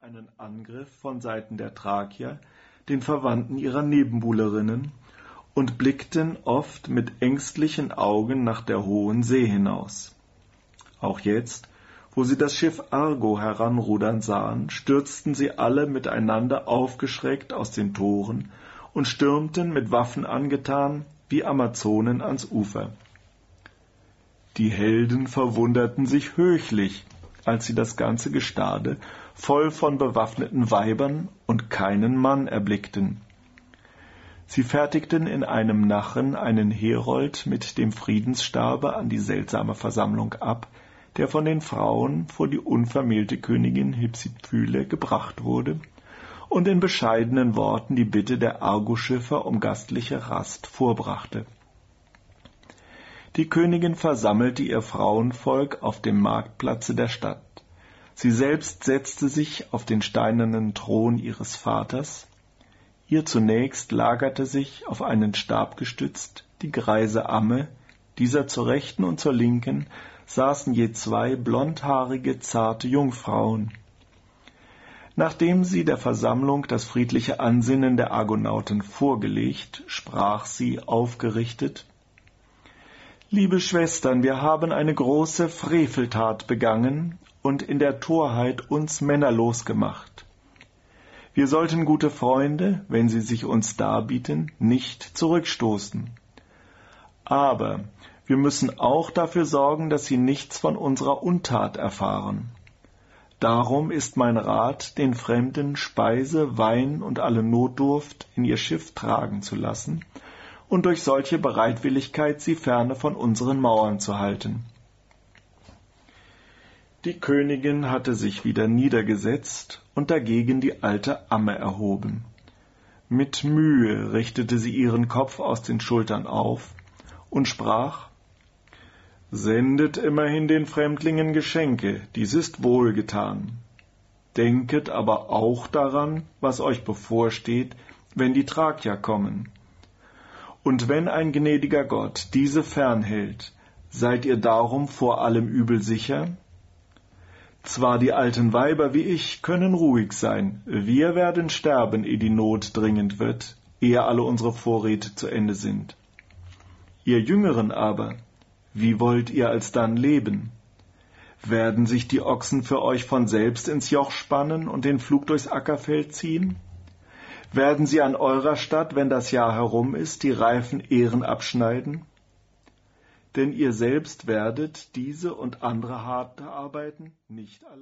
einen Angriff von Seiten der Thrakier, den Verwandten ihrer Nebenbuhlerinnen, und blickten oft mit ängstlichen Augen nach der hohen See hinaus. Auch jetzt, wo sie das Schiff Argo heranrudern sahen, stürzten sie alle miteinander aufgeschreckt aus den Toren und stürmten mit Waffen angetan wie Amazonen ans Ufer. Die Helden verwunderten sich höchlich, als sie das ganze Gestade voll von bewaffneten Weibern und keinen Mann erblickten. Sie fertigten in einem Nachen einen Herold mit dem Friedensstabe an die seltsame Versammlung ab, der von den Frauen vor die unvermählte Königin Hypsipyle gebracht wurde und in bescheidenen Worten die Bitte der Argoschiffer um gastliche Rast vorbrachte. Die Königin versammelte ihr Frauenvolk auf dem Marktplatze der Stadt. Sie selbst setzte sich auf den steinernen Thron ihres Vaters. Ihr zunächst lagerte sich, auf einen Stab gestützt, die greise Amme, dieser zur rechten und zur linken saßen je zwei blondhaarige, zarte Jungfrauen. Nachdem sie der Versammlung das friedliche Ansinnen der Argonauten vorgelegt, sprach sie aufgerichtet Liebe Schwestern, wir haben eine große Freveltat begangen und in der Torheit uns männerlos gemacht. Wir sollten gute Freunde, wenn sie sich uns darbieten, nicht zurückstoßen. Aber wir müssen auch dafür sorgen, dass sie nichts von unserer Untat erfahren. Darum ist mein Rat, den Fremden Speise, Wein und alle Notdurft in ihr Schiff tragen zu lassen und durch solche Bereitwilligkeit sie ferne von unseren Mauern zu halten. Die Königin hatte sich wieder niedergesetzt und dagegen die alte Amme erhoben. Mit Mühe richtete sie ihren Kopf aus den Schultern auf und sprach Sendet immerhin den Fremdlingen Geschenke, dies ist wohlgetan. Denket aber auch daran, was euch bevorsteht, wenn die Thrakier kommen. Und wenn ein gnädiger Gott diese fernhält, seid ihr darum vor allem Übel sicher? Zwar die alten Weiber wie ich können ruhig sein, wir werden sterben, ehe die Not dringend wird, ehe alle unsere Vorräte zu Ende sind. Ihr Jüngeren aber, wie wollt ihr alsdann leben? Werden sich die Ochsen für euch von selbst ins Joch spannen und den Flug durchs Ackerfeld ziehen? Werden sie an eurer Stadt, wenn das Jahr herum ist, die reifen Ehren abschneiden? denn ihr selbst werdet diese und andere harte Arbeiten nicht allein